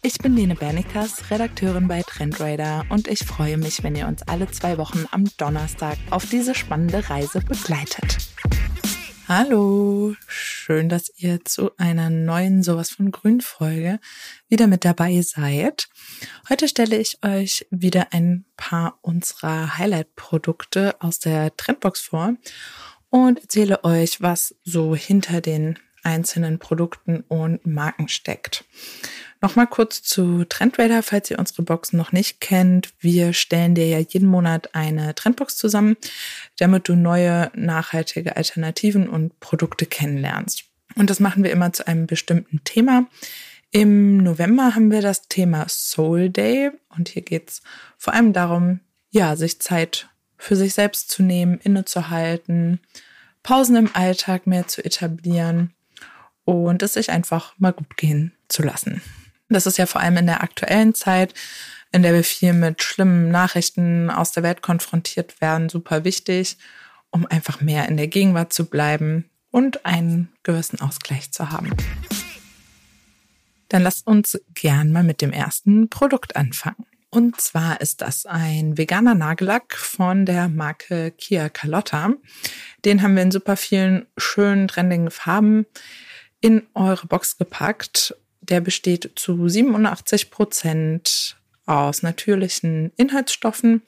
Ich bin Lene Bernikas, Redakteurin bei Trendradar und ich freue mich, wenn ihr uns alle zwei Wochen am Donnerstag auf diese spannende Reise begleitet. Hallo, schön, dass ihr zu einer neuen Sowas von Grün Folge wieder mit dabei seid. Heute stelle ich euch wieder ein paar unserer Highlight-Produkte aus der Trendbox vor und erzähle euch, was so hinter den einzelnen Produkten und Marken steckt. Nochmal kurz zu Trendradar, falls ihr unsere Box noch nicht kennt. Wir stellen dir ja jeden Monat eine Trendbox zusammen, damit du neue nachhaltige Alternativen und Produkte kennenlernst. Und das machen wir immer zu einem bestimmten Thema. Im November haben wir das Thema Soul Day und hier geht's vor allem darum, ja, sich Zeit für sich selbst zu nehmen, innezuhalten, Pausen im Alltag mehr zu etablieren und es sich einfach mal gut gehen zu lassen. Das ist ja vor allem in der aktuellen Zeit, in der wir viel mit schlimmen Nachrichten aus der Welt konfrontiert werden, super wichtig, um einfach mehr in der Gegenwart zu bleiben und einen gewissen Ausgleich zu haben. Dann lasst uns gern mal mit dem ersten Produkt anfangen. Und zwar ist das ein veganer Nagellack von der Marke Kia Carlotta. Den haben wir in super vielen schönen, trendigen Farben in eure Box gepackt der besteht zu 87 Prozent aus natürlichen Inhaltsstoffen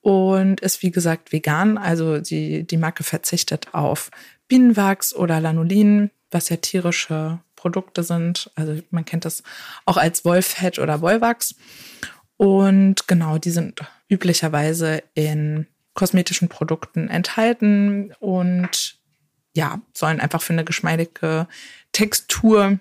und ist wie gesagt vegan. Also die, die Marke verzichtet auf Bienenwachs oder Lanolin, was ja tierische Produkte sind. Also man kennt das auch als Wollfett oder Wollwachs. Und genau, die sind üblicherweise in kosmetischen Produkten enthalten und ja, sollen einfach für eine geschmeidige Textur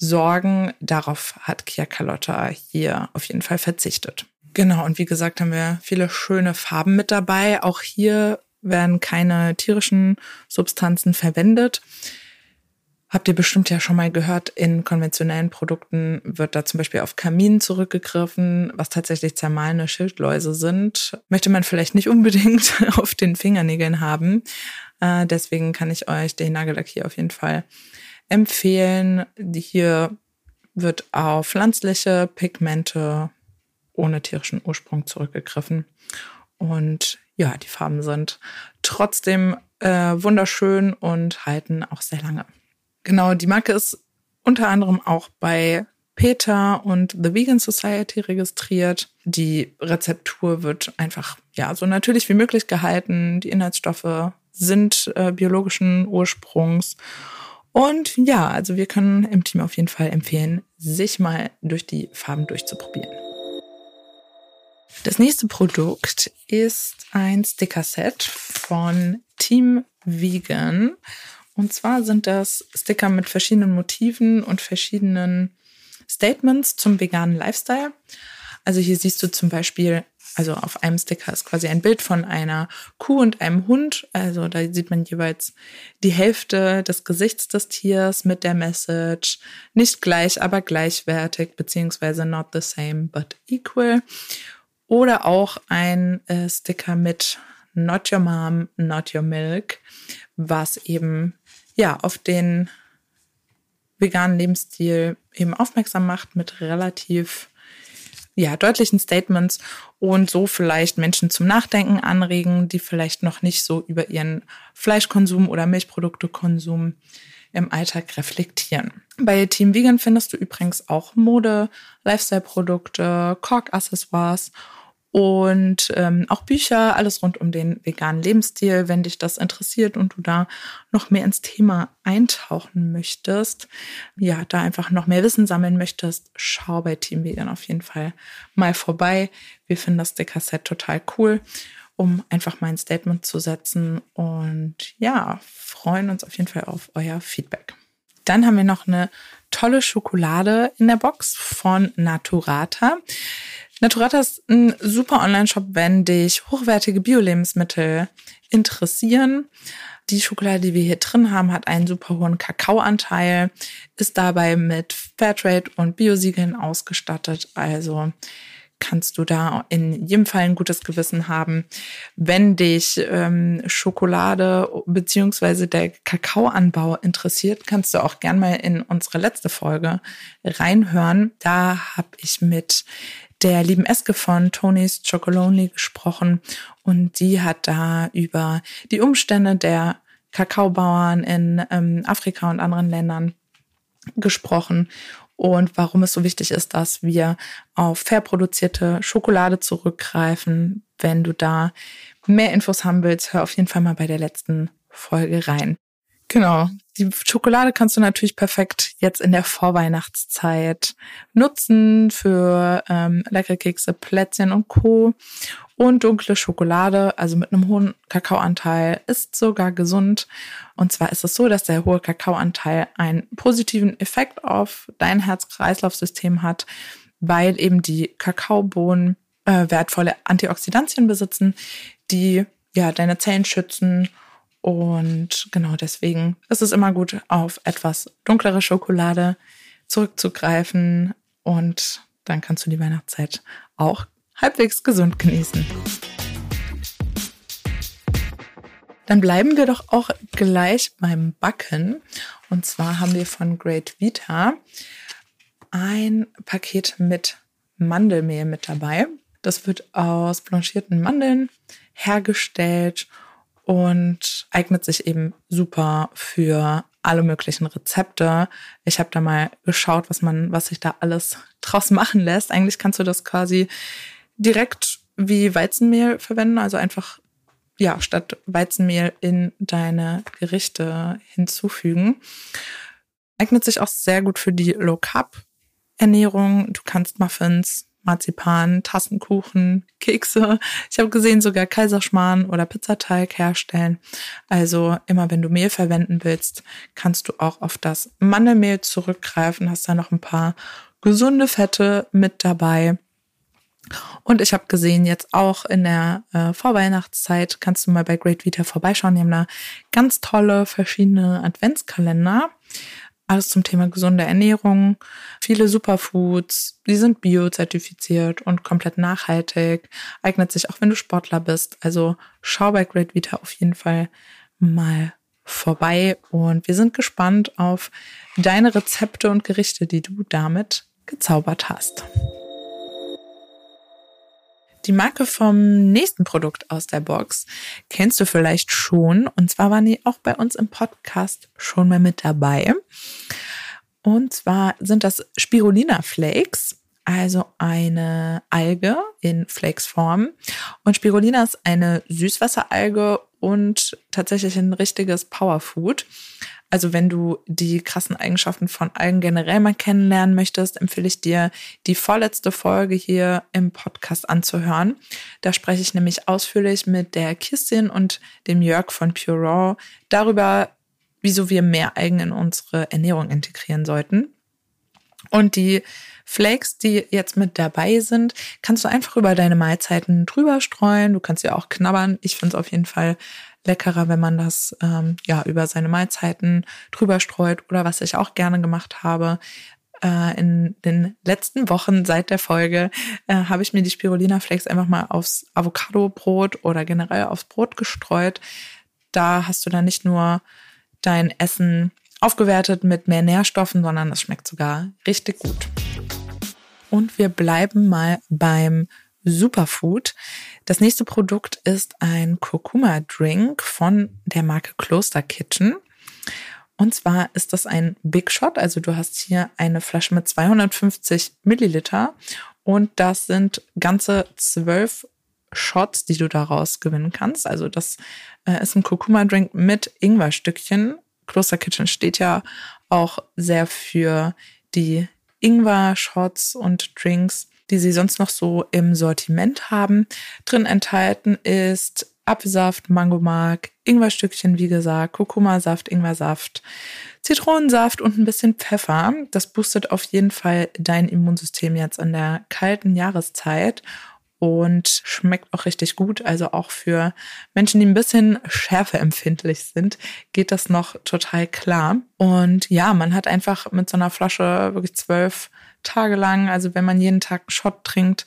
sorgen. Darauf hat Kia Carlotta hier auf jeden Fall verzichtet. Genau, und wie gesagt, haben wir viele schöne Farben mit dabei. Auch hier werden keine tierischen Substanzen verwendet. Habt ihr bestimmt ja schon mal gehört, in konventionellen Produkten wird da zum Beispiel auf Kamin zurückgegriffen, was tatsächlich zermahlene Schildläuse sind. Möchte man vielleicht nicht unbedingt auf den Fingernägeln haben. Äh, deswegen kann ich euch den Nagellack hier auf jeden Fall empfehlen. Hier wird auf pflanzliche Pigmente ohne tierischen Ursprung zurückgegriffen. Und ja, die Farben sind trotzdem äh, wunderschön und halten auch sehr lange. Genau, die Marke ist unter anderem auch bei Peter und The Vegan Society registriert. Die Rezeptur wird einfach ja so natürlich wie möglich gehalten. Die Inhaltsstoffe sind äh, biologischen Ursprungs und ja, also wir können im Team auf jeden Fall empfehlen, sich mal durch die Farben durchzuprobieren. Das nächste Produkt ist ein Sticker-Set von Team Vegan. Und zwar sind das Sticker mit verschiedenen Motiven und verschiedenen Statements zum veganen Lifestyle. Also hier siehst du zum Beispiel also auf einem Sticker ist quasi ein Bild von einer Kuh und einem Hund. Also da sieht man jeweils die Hälfte des Gesichts des Tiers mit der Message nicht gleich, aber gleichwertig, beziehungsweise not the same, but equal. Oder auch ein äh, Sticker mit Not Your Mom, Not Your Milk, was eben ja auf den veganen Lebensstil eben aufmerksam macht mit relativ ja, deutlichen Statements und so vielleicht Menschen zum Nachdenken anregen, die vielleicht noch nicht so über ihren Fleischkonsum oder Milchproduktekonsum im Alltag reflektieren. Bei Team Vegan findest du übrigens auch Mode, Lifestyle-Produkte, Kork-Accessoires und ähm, auch Bücher, alles rund um den veganen Lebensstil. Wenn dich das interessiert und du da noch mehr ins Thema eintauchen möchtest, ja, da einfach noch mehr Wissen sammeln möchtest, schau bei Team Vegan auf jeden Fall mal vorbei. Wir finden das Sticker-Set total cool, um einfach mal ein Statement zu setzen und ja, freuen uns auf jeden Fall auf euer Feedback. Dann haben wir noch eine tolle Schokolade in der Box von Naturata. Naturata ist ein super Online-Shop, wenn dich hochwertige Bio-Lebensmittel interessieren. Die Schokolade, die wir hier drin haben, hat einen super hohen Kakaoanteil, ist dabei mit Fairtrade und Biosiegeln ausgestattet. Also kannst du da in jedem Fall ein gutes Gewissen haben. Wenn dich ähm, Schokolade beziehungsweise der Kakaoanbau interessiert, kannst du auch gern mal in unsere letzte Folge reinhören. Da habe ich mit der lieben Eske von Tony's Chocolonely gesprochen und die hat da über die Umstände der Kakaobauern in ähm, Afrika und anderen Ländern gesprochen und warum es so wichtig ist, dass wir auf fair produzierte Schokolade zurückgreifen. Wenn du da mehr Infos haben willst, hör auf jeden Fall mal bei der letzten Folge rein. Genau. Die Schokolade kannst du natürlich perfekt jetzt in der Vorweihnachtszeit nutzen für ähm, leckere Kekse, Plätzchen und Co. Und dunkle Schokolade, also mit einem hohen Kakaoanteil, ist sogar gesund. Und zwar ist es so, dass der hohe Kakaoanteil einen positiven Effekt auf dein Herz-Kreislauf-System hat, weil eben die Kakaobohnen äh, wertvolle Antioxidantien besitzen, die ja deine Zellen schützen. Und genau deswegen ist es immer gut, auf etwas dunklere Schokolade zurückzugreifen. Und dann kannst du die Weihnachtszeit auch halbwegs gesund genießen. Dann bleiben wir doch auch gleich beim Backen. Und zwar haben wir von Great Vita ein Paket mit Mandelmehl mit dabei. Das wird aus blanchierten Mandeln hergestellt und eignet sich eben super für alle möglichen Rezepte. Ich habe da mal geschaut, was man, was sich da alles draus machen lässt. Eigentlich kannst du das quasi direkt wie Weizenmehl verwenden, also einfach ja statt Weizenmehl in deine Gerichte hinzufügen. Eignet sich auch sehr gut für die Low Carb Ernährung. Du kannst Muffins, Marzipan, Tassenkuchen, Kekse. Ich habe gesehen, sogar Kaiserschmarrn oder Pizzateig herstellen. Also immer wenn du Mehl verwenden willst, kannst du auch auf das Mandelmehl zurückgreifen. Hast da noch ein paar gesunde Fette mit dabei. Und ich habe gesehen, jetzt auch in der äh, Vorweihnachtszeit kannst du mal bei Great Vita vorbeischauen. Die haben da ganz tolle verschiedene Adventskalender. Alles zum Thema gesunde Ernährung, viele Superfoods, die sind biozertifiziert und komplett nachhaltig, eignet sich auch, wenn du Sportler bist. Also schau bei Great Vita auf jeden Fall mal vorbei und wir sind gespannt auf deine Rezepte und Gerichte, die du damit gezaubert hast. Die Marke vom nächsten Produkt aus der Box kennst du vielleicht schon. Und zwar waren die auch bei uns im Podcast schon mal mit dabei. Und zwar sind das Spirulina Flakes, also eine Alge in Flakes-Form. Und Spirulina ist eine Süßwasseralge und tatsächlich ein richtiges Powerfood. Also wenn du die krassen Eigenschaften von Algen generell mal kennenlernen möchtest, empfehle ich dir, die vorletzte Folge hier im Podcast anzuhören. Da spreche ich nämlich ausführlich mit der Kistin und dem Jörg von Pure Raw darüber, wieso wir mehr Algen in unsere Ernährung integrieren sollten. Und die Flakes, die jetzt mit dabei sind, kannst du einfach über deine Mahlzeiten drüber streuen. Du kannst ja auch knabbern. Ich finde es auf jeden Fall leckerer, wenn man das ähm, ja über seine Mahlzeiten drüber streut oder was ich auch gerne gemacht habe. Äh, in den letzten Wochen seit der Folge äh, habe ich mir die Spirulina Flakes einfach mal aufs Avocado-Brot oder generell aufs Brot gestreut. Da hast du dann nicht nur dein Essen aufgewertet mit mehr Nährstoffen, sondern es schmeckt sogar richtig gut. Und wir bleiben mal beim Superfood. Das nächste Produkt ist ein Kurkuma-Drink von der Marke Kloster Kitchen. Und zwar ist das ein Big Shot. Also du hast hier eine Flasche mit 250 Milliliter und das sind ganze zwölf Shots, die du daraus gewinnen kannst. Also das äh, ist ein Kurkuma-Drink mit Ingwerstückchen. Kloster Kitchen steht ja auch sehr für die Ingwer-Shots und Drinks die sie sonst noch so im Sortiment haben. Drin enthalten ist Apfelsaft, Mangomark, Ingwerstückchen, wie gesagt, Kurkuma-Saft, Ingwersaft, Zitronensaft und ein bisschen Pfeffer. Das boostet auf jeden Fall dein Immunsystem jetzt in der kalten Jahreszeit und schmeckt auch richtig gut. Also auch für Menschen, die ein bisschen schärfeempfindlich sind, geht das noch total klar. Und ja, man hat einfach mit so einer Flasche wirklich zwölf Tage lang, also wenn man jeden Tag einen Shot trinkt,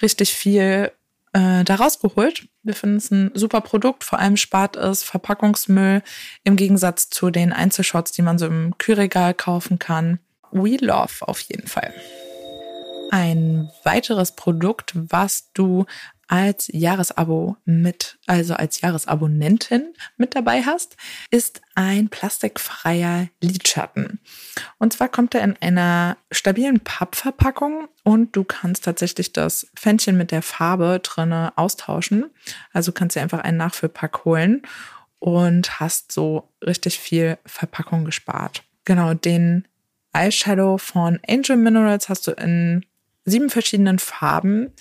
richtig viel äh, da rausgeholt. Wir finden es ein super Produkt. Vor allem spart es Verpackungsmüll im Gegensatz zu den Einzelshots, die man so im Kühlregal kaufen kann. We love auf jeden Fall. Ein weiteres Produkt, was du als Jahresabo mit, also als Jahresabonnentin mit dabei hast, ist ein plastikfreier Lidschatten. Und zwar kommt er in einer stabilen Pappverpackung und du kannst tatsächlich das Fännchen mit der Farbe drinne austauschen. Also kannst du einfach einen Nachfüllpack holen und hast so richtig viel Verpackung gespart. Genau, den Eyeshadow von Angel Minerals hast du in sieben verschiedenen Farben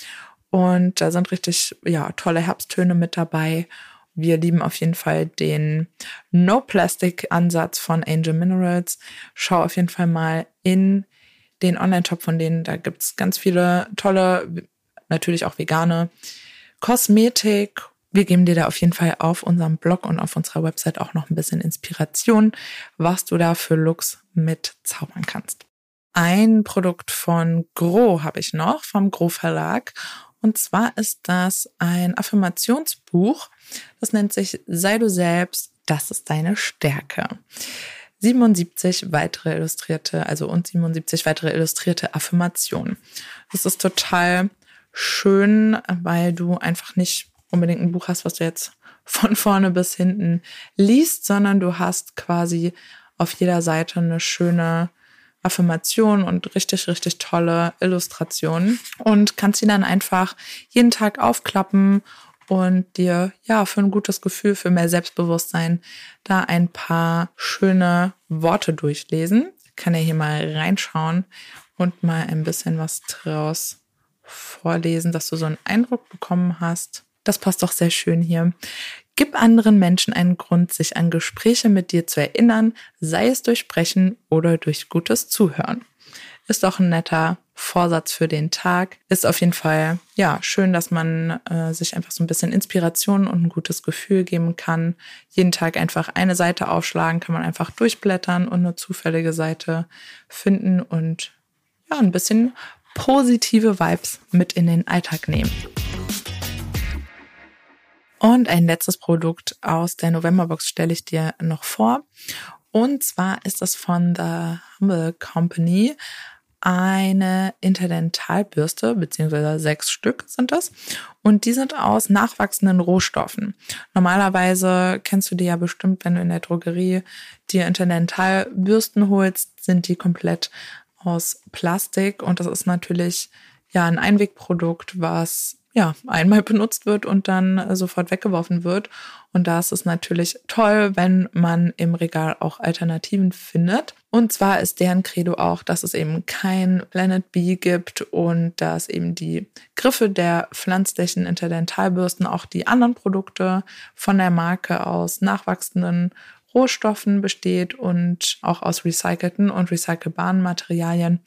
und da sind richtig, ja, tolle Herbsttöne mit dabei. Wir lieben auf jeden Fall den No-Plastic-Ansatz von Angel Minerals. Schau auf jeden Fall mal in den Online-Shop von denen. Da gibt's ganz viele tolle, natürlich auch vegane Kosmetik. Wir geben dir da auf jeden Fall auf unserem Blog und auf unserer Website auch noch ein bisschen Inspiration, was du da für Looks mit zaubern kannst. Ein Produkt von Gro habe ich noch, vom Gro Verlag. Und zwar ist das ein Affirmationsbuch. Das nennt sich Sei du selbst, das ist deine Stärke. 77 weitere illustrierte, also und 77 weitere illustrierte Affirmationen. Das ist total schön, weil du einfach nicht unbedingt ein Buch hast, was du jetzt von vorne bis hinten liest, sondern du hast quasi auf jeder Seite eine schöne Affirmationen und richtig, richtig tolle Illustrationen und kannst sie dann einfach jeden Tag aufklappen und dir ja für ein gutes Gefühl, für mehr Selbstbewusstsein da ein paar schöne Worte durchlesen. Kann ja hier mal reinschauen und mal ein bisschen was draus vorlesen, dass du so einen Eindruck bekommen hast. Das passt doch sehr schön hier. Gib anderen Menschen einen Grund, sich an Gespräche mit dir zu erinnern, sei es durch Sprechen oder durch gutes Zuhören. Ist doch ein netter Vorsatz für den Tag. Ist auf jeden Fall, ja, schön, dass man äh, sich einfach so ein bisschen Inspiration und ein gutes Gefühl geben kann. Jeden Tag einfach eine Seite aufschlagen, kann man einfach durchblättern und eine zufällige Seite finden und ja, ein bisschen positive Vibes mit in den Alltag nehmen. Und ein letztes Produkt aus der Novemberbox stelle ich dir noch vor. Und zwar ist das von The Humble Company eine Interdentalbürste, beziehungsweise sechs Stück sind das. Und die sind aus nachwachsenden Rohstoffen. Normalerweise kennst du die ja bestimmt, wenn du in der Drogerie dir Interdentalbürsten holst, sind die komplett aus Plastik. Und das ist natürlich ja ein Einwegprodukt, was ja, einmal benutzt wird und dann äh, sofort weggeworfen wird. Und da ist es natürlich toll, wenn man im Regal auch Alternativen findet. Und zwar ist deren Credo auch, dass es eben kein Planet B gibt und dass eben die Griffe der pflanzlichen Interdentalbürsten auch die anderen Produkte von der Marke aus nachwachsenden Rohstoffen besteht und auch aus recycelten und recycelbaren Materialien,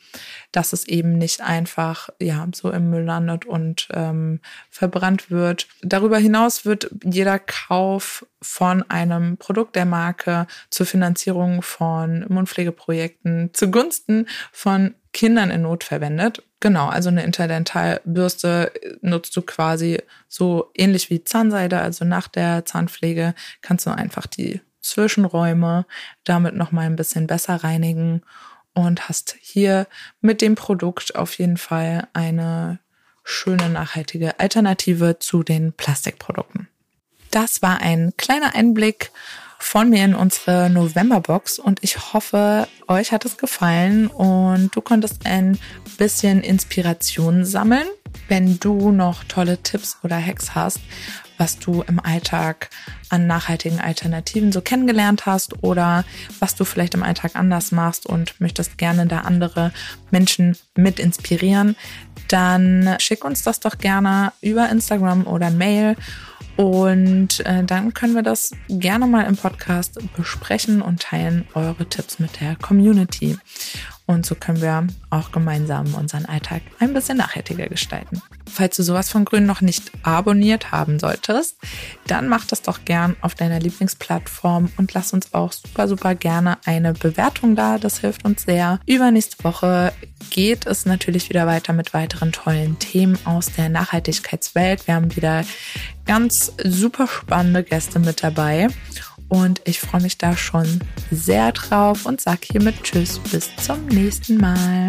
dass es eben nicht einfach ja so im Müll landet und ähm, verbrannt wird. Darüber hinaus wird jeder Kauf von einem Produkt der Marke zur Finanzierung von Mundpflegeprojekten zugunsten von Kindern in Not verwendet. Genau, also eine Interdentalbürste nutzt du quasi so ähnlich wie Zahnseide. Also nach der Zahnpflege kannst du einfach die Zwischenräume damit noch mal ein bisschen besser reinigen und hast hier mit dem Produkt auf jeden Fall eine schöne nachhaltige Alternative zu den Plastikprodukten. Das war ein kleiner Einblick von mir in unsere Novemberbox und ich hoffe, euch hat es gefallen und du konntest ein bisschen Inspiration sammeln. Wenn du noch tolle Tipps oder Hacks hast, was du im Alltag an nachhaltigen Alternativen so kennengelernt hast oder was du vielleicht im Alltag anders machst und möchtest gerne da andere Menschen mit inspirieren, dann schick uns das doch gerne über Instagram oder Mail Und äh, dann können wir das gerne mal im Podcast besprechen und teilen eure Tipps mit der Community. Und so können wir auch gemeinsam unseren Alltag ein bisschen nachhaltiger gestalten. Falls du sowas von Grün noch nicht abonniert haben solltest, dann mach das doch gern auf deiner Lieblingsplattform und lass uns auch super, super gerne eine Bewertung da. Das hilft uns sehr. Übernächste Woche geht es natürlich wieder weiter mit weiteren tollen Themen aus der Nachhaltigkeitswelt. Wir haben wieder ganz super spannende Gäste mit dabei. Und ich freue mich da schon sehr drauf und sage hiermit Tschüss, bis zum nächsten Mal.